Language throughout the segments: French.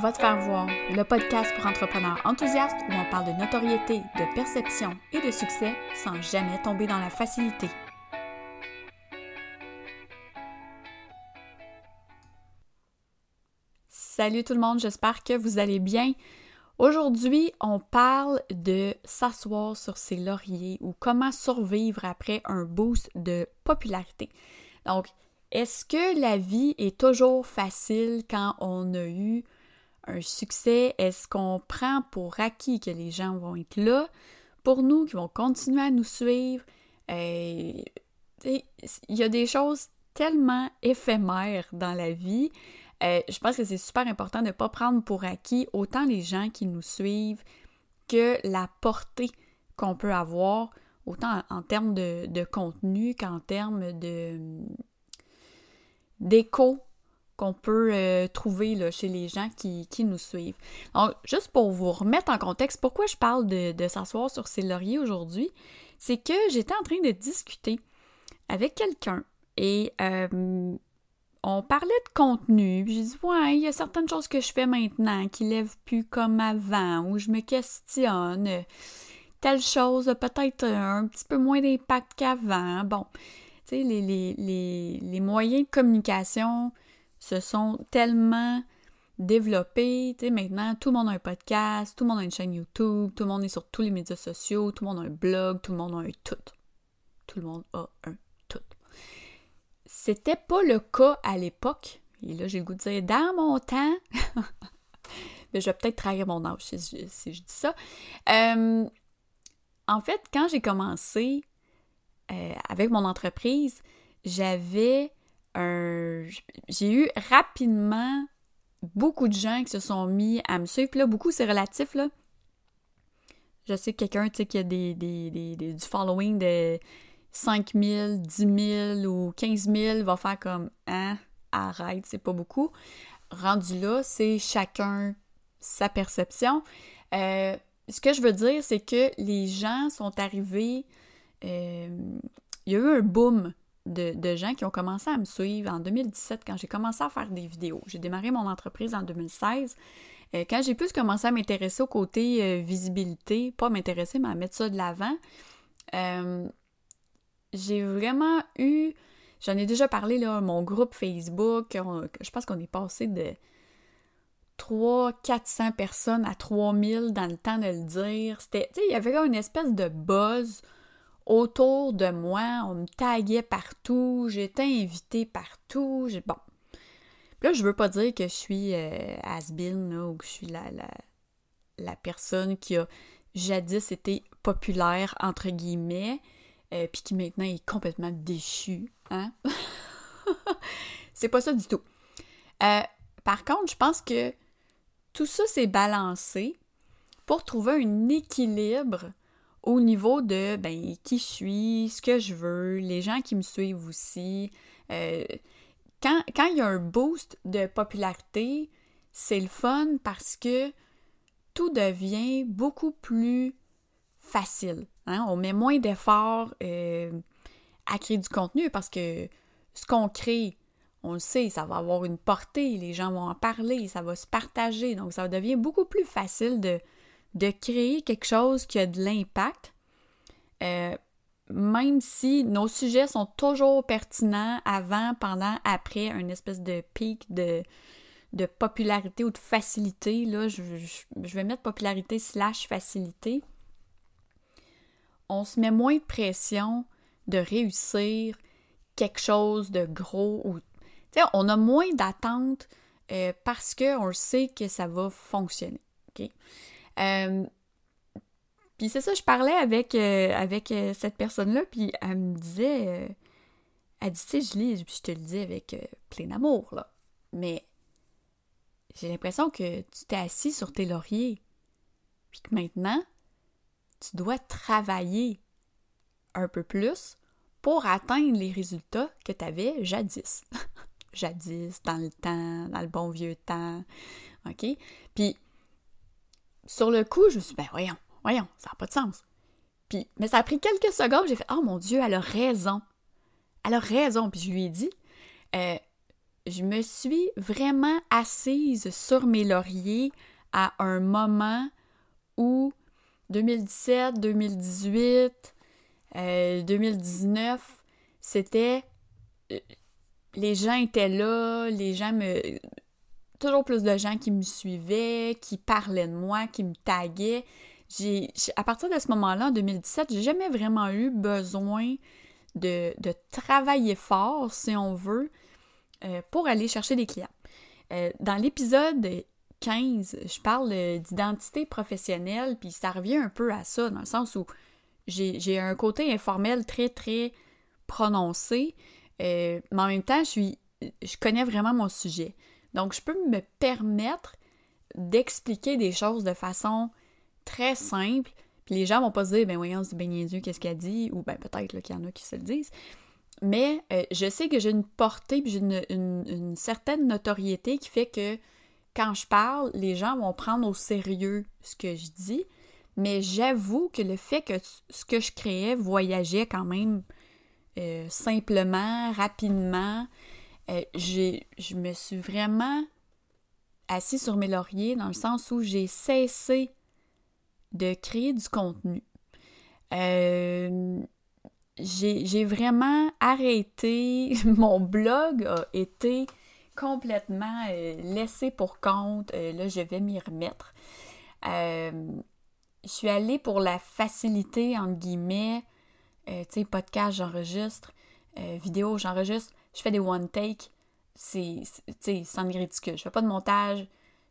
Va te faire voir, le podcast pour entrepreneurs enthousiastes où on parle de notoriété, de perception et de succès sans jamais tomber dans la facilité. Salut tout le monde, j'espère que vous allez bien. Aujourd'hui, on parle de s'asseoir sur ses lauriers ou comment survivre après un boost de popularité. Donc, est-ce que la vie est toujours facile quand on a eu un succès? Est-ce qu'on prend pour acquis que les gens vont être là pour nous, qui vont continuer à nous suivre? Euh, il y a des choses tellement éphémères dans la vie. Euh, je pense que c'est super important de ne pas prendre pour acquis autant les gens qui nous suivent que la portée qu'on peut avoir, autant en, termes de, de contenu qu'en termes de d'écho qu'on peut euh, trouver là, chez les gens qui, nous suivent. Donc, juste pour vous remettre en contexte, pourquoi je parle de, s'asseoir sur ces lauriers aujourd'hui, c'est que j'étais en train de discuter avec quelqu'un et euh, on parlait de contenu. J'ai dit, ouais, il y a certaines choses que je fais maintenant qui lèvent plus comme avant, ou je me questionne. Telle chose a peut-être un petit peu moins d'impact qu'avant. Bon, tu sais, les, les, les moyens de communication se sont tellement développés. Tu sais, maintenant, tout le monde a un podcast, tout le monde a une chaîne YouTube, tout le monde est sur tous les médias sociaux, tout le monde a un blog, tout le monde a un tout. Tout le monde a un tout. C'était pas le cas à l'époque. Et là, j'ai le goût de dire dans mon temps. Mais je vais peut-être trahir mon âge si je, dis ça. Euh, en fait, quand j'ai commencé euh, avec mon entreprise, j'avais j'ai eu rapidement beaucoup de gens qui se sont mis à me suivre. là, beaucoup, c'est relatif, là. Je sais que quelqu'un, tu sais, qui a des, du following de 5 000, 10 000 ou 15 000 va faire comme « Hein? Arrête, c'est pas beaucoup. » Rendu là, c'est chacun sa perception. Euh, ce que je veux dire, c'est que les gens sont arrivés... Euh, il y a eu un boom de, gens qui ont commencé à me suivre en 2017 quand j'ai commencé à faire des vidéos. J'ai démarré mon entreprise en 2016. Euh, quand j'ai plus commencé à m'intéresser au côté euh, visibilité, pas m'intéresser, mais à mettre ça de l'avant, euh, j'ai vraiment eu, j'en ai déjà parlé, là, mon groupe Facebook, je pense qu'on est passé de 300-400 personnes à 3000 dans le temps de le dire. C'était, il y avait une espèce de buzz autour de moi, on me taguait partout, j'étais invitée partout, bon. là, je veux pas dire que je suis euh, has-been ou que je suis la, la, personne qui a jadis été populaire entre guillemets, euh, puis qui maintenant est complètement déchue, hein? C'est pas ça du tout. Euh, par contre, je pense que tout ça s'est balancé pour trouver un équilibre au niveau de ben, qui je suis, ce que je veux, les gens qui me suivent aussi. Euh, quand, il y a un boost de popularité, c'est le fun parce que tout devient beaucoup plus facile. Hein. On met moins d'efforts euh, à créer du contenu parce que ce qu'on crée, on le sait, ça va avoir une portée, les gens vont en parler, ça va se partager. Donc, ça devient beaucoup plus facile de, de créer quelque chose qui a de l'impact, euh, même si nos sujets sont toujours pertinents avant, pendant, après un espèce de pic de, popularité ou de facilité. Là, je, vais mettre popularité slash facilité. On se met moins de pression de réussir quelque chose de gros ou on a moins d'attentes euh, parce qu'on sait que ça va fonctionner. Euh, puis c'est ça, je parlais avec, euh, avec euh, cette personne-là, puis elle me disait, elle dit, tu sais, je lis, puis je te le dis avec plein d'amour, là. Mais j'ai l'impression que tu t'es assis sur tes lauriers, puis que maintenant, tu dois travailler un peu plus pour atteindre les résultats que tu avais jadis. jadis, dans le temps, dans le bon vieux temps. OK? Puis sur le coup, je me suis dit, ben voyons, voyons, ça n'a pas de sens. Puis, mais ça a pris quelques secondes, j'ai fait, oh mon Dieu, elle a raison. Elle a raison. Puis je lui ai dit, euh, je me suis vraiment assise sur mes lauriers à un moment où 2017, 2018, 2019, c'était euh, les gens étaient là, les gens me toujours plus de gens qui me suivaient, qui parlaient de moi, qui me taguaient. J'ai, à partir de ce moment-là, en 2017, j'ai jamais vraiment eu besoin de, travailler fort, si on veut, euh, pour aller chercher des clients. Euh, dans l'épisode 15, je parle d'identité professionnelle, puis ça revient un peu à ça, dans le sens où j'ai un côté informel très, très prononcé, euh, mais en même temps, je, connais vraiment mon sujet. Donc, je peux me permettre d'expliquer des choses de façon très simple, puis les gens vont pas se dire, ben voyons, c'est bien Dieu, qu'est-ce qu'elle dit, ou ben peut-être qu'il y en a qui se le disent. Mais euh, je sais que j'ai une portée, puis j'ai une, certaine notoriété qui fait que quand je parle, les gens vont prendre au sérieux ce que je dis. Mais j'avoue que le fait que ce que je créais voyageait quand même euh, simplement, rapidement, euh, je me suis vraiment assis sur mes lauriers dans le sens où j'ai cessé de créer du contenu. Euh, j'ai vraiment arrêté, mon blog a été complètement euh, laissé pour compte. là, je vais m'y remettre. je suis allée pour la facilité, entre guillemets. tu sais, podcast, j'enregistre. vidéo, j'enregistre je fais des one take, c'est, tu sais, ridicule. Je fais pas de montage,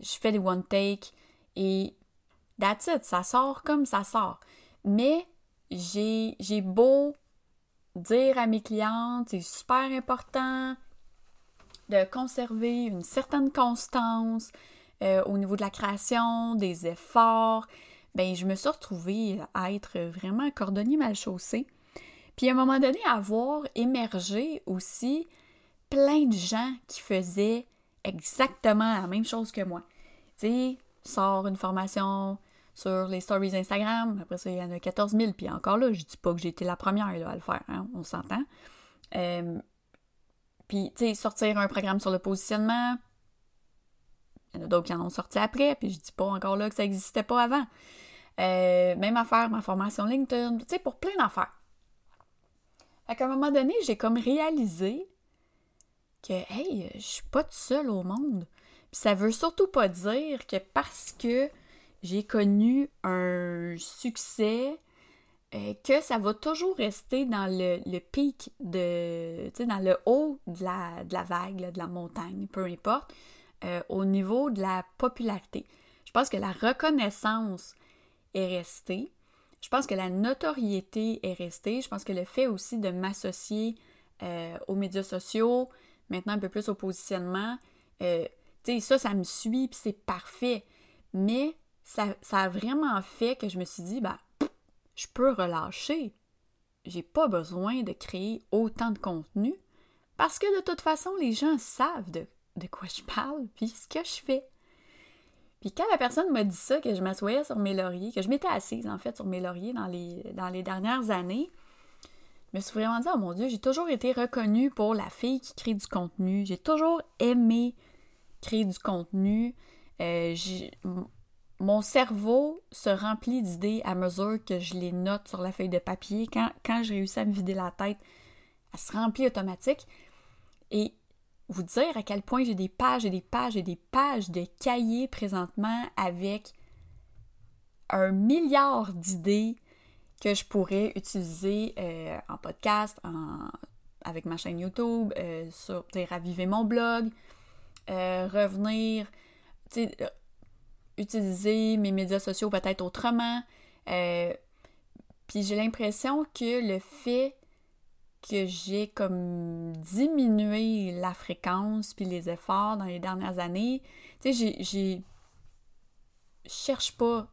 je fais des one take et that's it, ça sort comme ça sort. Mais j'ai, j'ai beau dire à mes clientes, c'est super important de conserver une certaine constance euh, au niveau de la création, des efforts. Ben, je me suis retrouvée à être vraiment cordonnier mal chaussée. Puis à un moment donné, à voir émerger aussi plein de gens qui faisaient exactement la même chose que moi. Tu sais, sort une formation sur les stories Instagram, après ça, il y en a 14 000, puis encore là, je dis pas que j'ai été la première à le faire, hein, on s'entend. Euh, puis, tu sais, sortir un programme sur le positionnement, il y en a d'autres qui en ont sorti après, puis je dis pas encore là que ça n'existait pas avant. Euh, même affaire, ma formation LinkedIn, tu sais, pour plein d'affaires. Fait qu'à un moment donné, j'ai comme réalisé que, hey, je suis pas toute seule au monde. Puis ça veut surtout pas dire que parce que j'ai connu un succès, euh, que ça va toujours rester dans le, pic de, tu sais, dans le haut de la, de la vague, de la montagne, peu importe, euh, au niveau de la popularité. Je pense que la reconnaissance est restée. Je pense que la notoriété est restée. Je pense que le fait aussi de m'associer euh, aux médias sociaux, maintenant un peu plus au positionnement, euh, tu sais, ça, ça me suit, puis c'est parfait. Mais ça, a vraiment fait que je me suis dit, bah, je peux relâcher. J'ai pas besoin de créer autant de contenu parce que de toute façon, les gens savent de, de quoi je parle, puis ce que je fais. Puis quand la personne m'a dit ça, que je m'assoyais sur mes lauriers, que je m'étais assise en fait sur mes lauriers dans les, dernières années, je me suis vraiment dit, oh mon Dieu, j'ai toujours été reconnue pour la fille qui crée du contenu. J'ai toujours aimé créer du contenu. Euh, mon cerveau se remplit d'idées à mesure que je les note sur la feuille de papier. Quand, quand je réussis à me vider la tête, elle se remplit automatique. Et vous dire à quel point j'ai des pages et des pages et des pages de cahiers présentement avec un milliard d'idées que je pourrais utiliser euh, en podcast, avec ma chaîne YouTube, euh, sur raviver mon blog, euh, revenir, utiliser mes médias sociaux peut-être autrement. Puis j'ai l'impression que le fait que j'ai comme diminué la fréquence puis les efforts dans les dernières années. Tu sais, j'ai... Cherche pas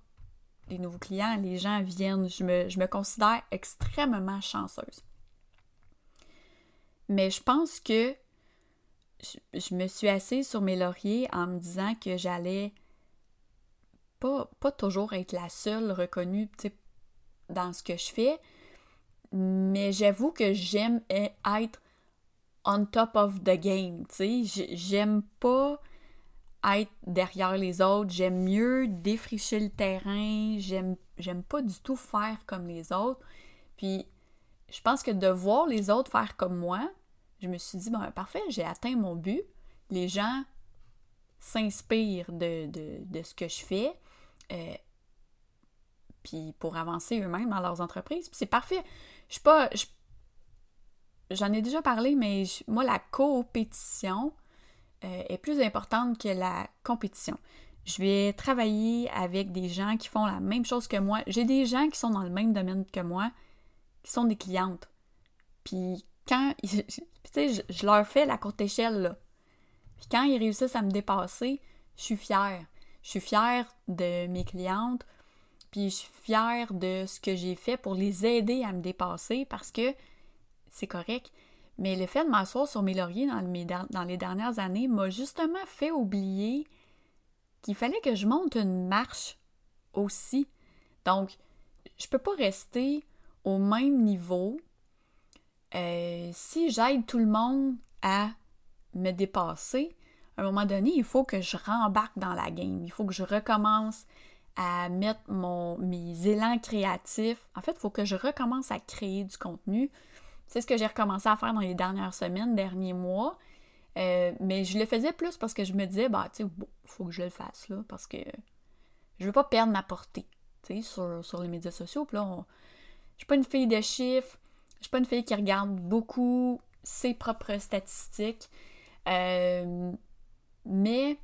des nouveaux clients, les gens viennent, je me, je me considère extrêmement chanceuse. Mais je pense que je, me suis assise sur mes lauriers en me disant que j'allais pas, pas toujours être la seule reconnue dans ce que je fais, mais j'avoue que j'aime être on top of the game, tu sais. J'aime pas être derrière les autres, j'aime mieux défricher le terrain, j'aime j'aime pas du tout faire comme les autres. Puis je pense que de voir les autres faire comme moi, je me suis dit, ben parfait, j'ai atteint mon but. Les gens s'inspirent de, ce que je fais. Euh, puis pour avancer eux-mêmes dans leurs entreprises. Puis c'est parfait. Je suis pas. J'en ai déjà parlé, mais moi, la compétition euh, est plus importante que la compétition. Je vais travailler avec des gens qui font la même chose que moi. J'ai des gens qui sont dans le même domaine que moi, qui sont des clientes. Puis quand, tu sais, je, leur fais la courte échelle, là. Puis quand ils réussissent à me dépasser, je suis fière. Je suis fière de mes clientes, puis je suis fière de ce que j'ai fait pour les aider à me dépasser parce que c'est correct. Mais le fait de m'asseoir sur mes lauriers dans, les dernières années m'a justement fait oublier qu'il fallait que je monte une marche aussi. Donc, je peux pas rester au même niveau euh, si j'aide tout le monde à me dépasser. À un moment donné, il faut que je rembarque dans la game. Il faut que je recommence à mettre mon, mes élans créatifs. En fait, il faut que je recommence à créer du contenu. C'est ce que j'ai recommencé à faire dans les dernières semaines, derniers mois. Euh, mais je le faisais plus parce que je me disais, bah, tu sais, il faut que je le fasse, là, parce que je veux pas perdre ma portée, tu sais, sur, sur, les médias sociaux. Puis là, je suis pas une fille de chiffres, je suis pas une fille qui regarde beaucoup ses propres statistiques. Euh, mais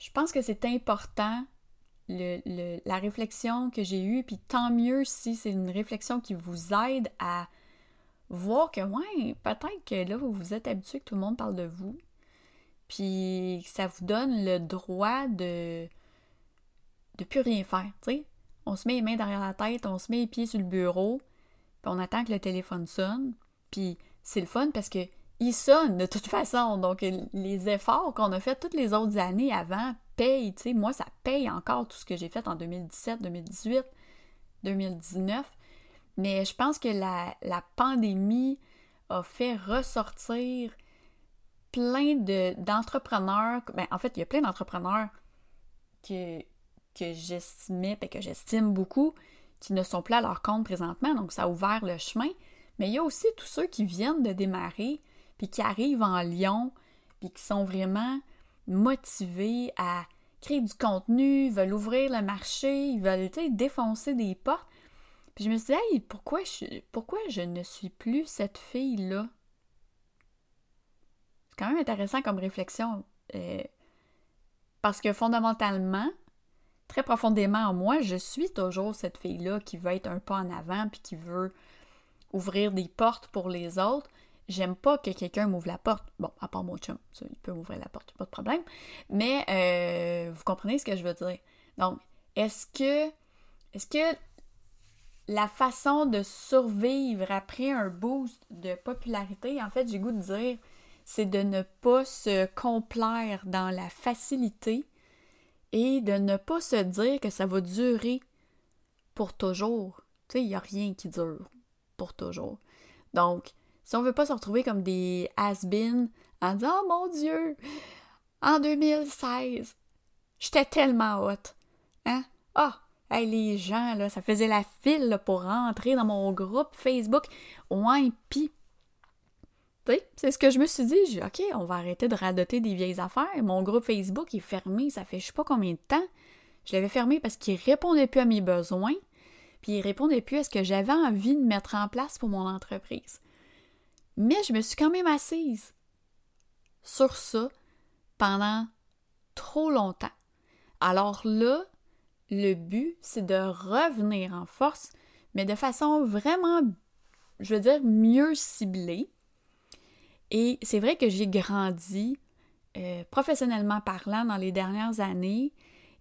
je pense que c'est important la réflexion que j'ai eue, puis tant mieux si c'est une réflexion qui vous aide à voir que, ouais, peut-être que là, vous vous êtes habitué que tout le monde parle de vous, puis ça vous donne le droit de de plus rien faire, tu sais. On se met les mains derrière la tête, on se met les pieds sur le bureau, puis on attend que le téléphone sonne, puis c'est le fun parce que il sonne de toute façon. Donc, les efforts qu'on a fait toutes les autres années avant payent. Moi, ça paye encore tout ce que j'ai fait en 2017, 2018, 2019. Mais je pense que la, pandémie a fait ressortir plein d'entrepreneurs. ben, en fait, il y a plein d'entrepreneurs que, que j'estimais et que j'estime beaucoup qui ne sont plus à leur compte présentement. Donc, ça a ouvert le chemin. Mais il y a aussi tous ceux qui viennent de démarrer, puis qui arrivent en Lyon, puis qui sont vraiment motivés à créer du contenu, veulent ouvrir le marché, ils veulent défoncer des portes. Puis je me suis dit, pourquoi je, pourquoi je ne suis plus cette fille-là? C'est quand même intéressant comme réflexion. Euh, parce que fondamentalement, très profondément en moi, je suis toujours cette fille-là qui veut être un pas en avant puis qui veut ouvrir des portes pour les autres. J'aime pas que quelqu'un m'ouvre la porte. Bon, à part mon chum, il peut m'ouvrir la porte, pas de problème. Mais euh, vous comprenez ce que je veux dire. Donc, est-ce que est-ce que la façon de survivre après un boost de popularité, en fait, j'ai goût de dire, c'est de ne pas se complaire dans la facilité et de ne pas se dire que ça va durer pour toujours. Tu sais, il n'y a rien qui dure pour toujours. Donc, si on veut pas se retrouver comme des has-been en disant Oh mon Dieu, en 2016, j'étais tellement haute. Hein? Ah, les gens, là, ça faisait la file pour rentrer dans mon groupe Facebook. Ouais, pis. C'est ce que je me suis dit. J'ai OK, on va arrêter de radoter des vieilles affaires. Mon groupe Facebook est fermé, ça fait je sais pas combien de temps. Je l'avais fermé parce qu'il répondait plus à mes besoins, puis il répondait plus à ce que j'avais envie de mettre en place pour mon entreprise. Mais je me suis quand même assise sur ça pendant trop longtemps. Alors là, le but, c'est de revenir en force, mais de façon vraiment, je veux dire, mieux ciblée. Et c'est vrai que j'ai grandi euh, professionnellement parlant dans les dernières années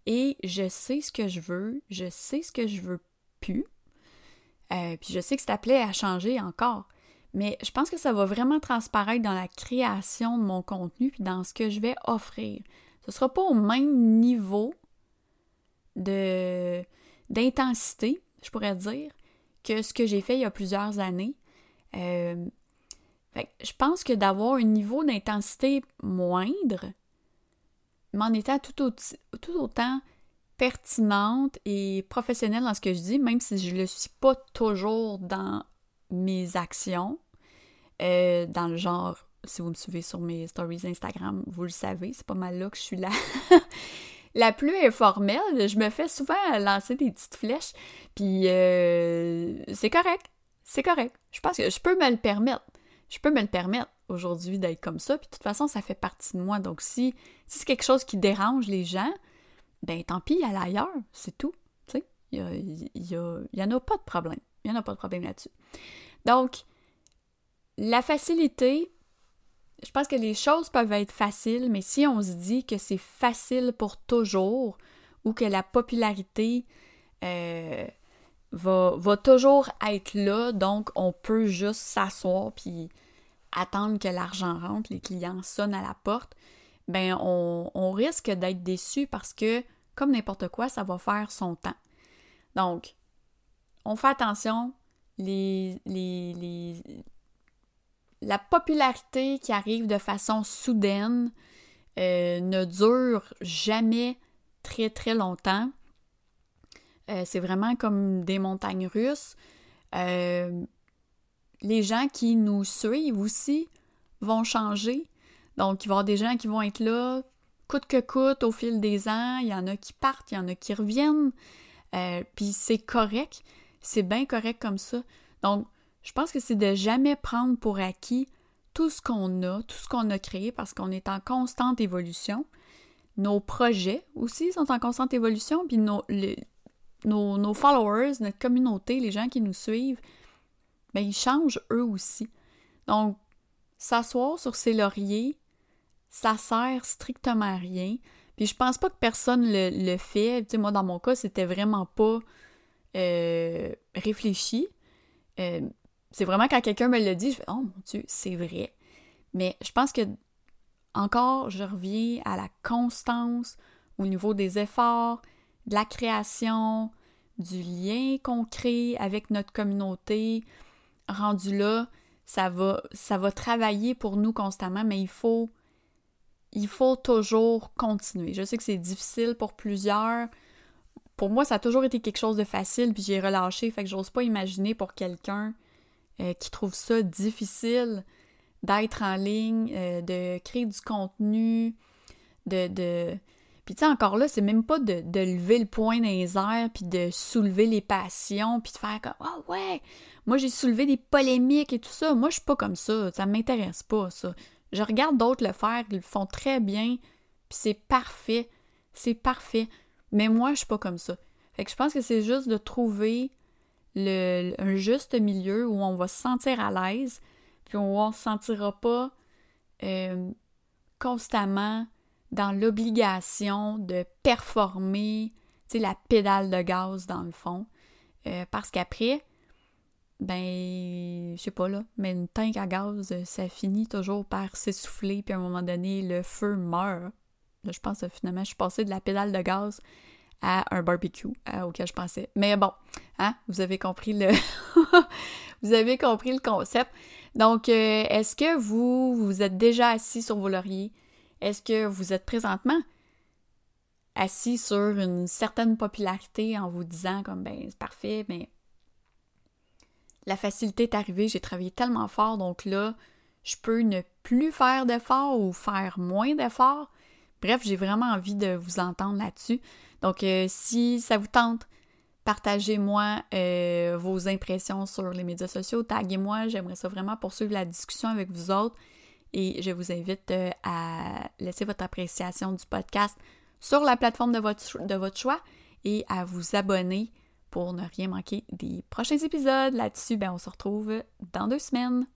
et je sais ce que je veux, je sais ce que je veux plus. Euh, puis je sais que c'est appelé à changer encore. Mais je pense que ça va vraiment transparaître dans la création de mon contenu puis dans ce que je vais offrir. Ce ne sera pas au même niveau d'intensité, je pourrais dire, que ce que j'ai fait il y a plusieurs années. Euh, je pense que d'avoir un niveau d'intensité moindre, mais en étant tout, tout autant pertinente et professionnelle dans ce que je dis, même si je ne le suis pas toujours dans mes actions, euh, dans le genre, si vous me suivez sur mes stories Instagram, vous le savez, c'est pas mal là que je suis là. la plus informelle, je me fais souvent lancer des petites flèches, puis euh, c'est correct, c'est correct. Je pense que je peux me le permettre. Je peux me le permettre aujourd'hui d'être comme ça, puis de toute façon, ça fait partie de moi. Donc si, si c'est quelque chose qui dérange les gens, ben tant pis, elle ailleurs, c'est tout. Tu sais, il y, en a pas de problème. Il n'y en a pas de problème là-dessus. Donc, la facilité, je pense que les choses peuvent être faciles, mais si on se dit que c'est facile pour toujours ou que la popularité euh, va, toujours être là, donc on peut juste s'asseoir puis attendre que l'argent rentre, les clients sonnent à la porte, ben on, on risque d'être déçu parce que, comme n'importe quoi, ça va faire son temps. Donc, on fait attention, les, les, la popularité qui arrive de façon soudaine euh, ne dure jamais très très longtemps. Euh, c'est vraiment comme des montagnes russes. Euh, les gens qui nous suivent aussi vont changer. Donc, il va y avoir des gens qui vont être là coûte que coûte au fil des ans. Il y en a qui partent, il y en a qui reviennent. Puis c'est correct. C'est bien correct comme ça. Donc, je pense que c'est de jamais prendre pour acquis tout ce qu'on a, tout ce qu'on a créé parce qu'on est en constante évolution. Nos projets aussi sont en constante évolution, puis nos, nos, followers, notre communauté, les gens qui nous suivent, bien, ils changent eux aussi. Donc, s'asseoir sur ses lauriers, ça sert strictement à rien. Puis je pense pas que personne le, fait. Tu sais, moi, dans mon cas, c'était vraiment pas euh, réfléchi. Euh, c'est vraiment quand quelqu'un me le dit, je fais Oh mon Dieu, c'est vrai. Mais je pense que, encore, je reviens à la constance au niveau des efforts, de la création, du lien qu'on crée avec notre communauté. Rendu là, ça va, ça va travailler pour nous constamment, mais il faut, il faut toujours continuer. Je sais que c'est difficile pour plusieurs. Pour moi, ça a toujours été quelque chose de facile, puis j'ai relâché, fait que j'ose pas imaginer pour quelqu'un euh, qui trouvent ça difficile d'être en ligne, euh, de créer du contenu, de... de... Puis tu sais, encore là, c'est même pas de, lever le poing dans les airs, puis de soulever les passions, puis de faire comme « Ah ouais, moi j'ai soulevé des polémiques et tout ça. Moi, je suis pas comme ça, ça m'intéresse pas, ça. Je regarde d'autres le faire, ils le font très bien, puis c'est parfait, c'est parfait. Mais moi, je suis pas comme ça. Fait que je pense que c'est juste de trouver le, un juste milieu où on va se sentir à l'aise, puis on ne se sentira pas euh, constamment dans l'obligation de performer, la pédale de gaz dans le fond. Euh, parce qu'après, ben, je sais pas là, mais une tank à gaz, ça finit toujours par s'essouffler, puis à un moment donné, le feu meurt. Là, je pense que finalement, je suis passée de la pédale de gaz à un barbecue auquel je pensais. Mais bon, hein, vous avez compris le vous avez compris le concept. Donc, euh, est-ce que vous vous êtes déjà assis sur vos lauriers? Est-ce que vous êtes présentement assis sur une certaine popularité en vous disant comme ben c'est parfait, mais la facilité est arrivée, j'ai travaillé tellement fort, donc là, je peux ne plus faire d'efforts ou faire moins d'efforts? Bref, j'ai vraiment envie de vous entendre là-dessus. Donc, euh, si ça vous tente, partagez-moi euh, vos impressions sur les médias sociaux, taguez-moi, j'aimerais ça vraiment poursuivre la discussion avec vous autres. Et je vous invite euh, à laisser votre appréciation du podcast sur la plateforme de votre, choix et à vous abonner pour ne rien manquer des prochains épisodes. Là-dessus, ben, on se retrouve dans deux semaines.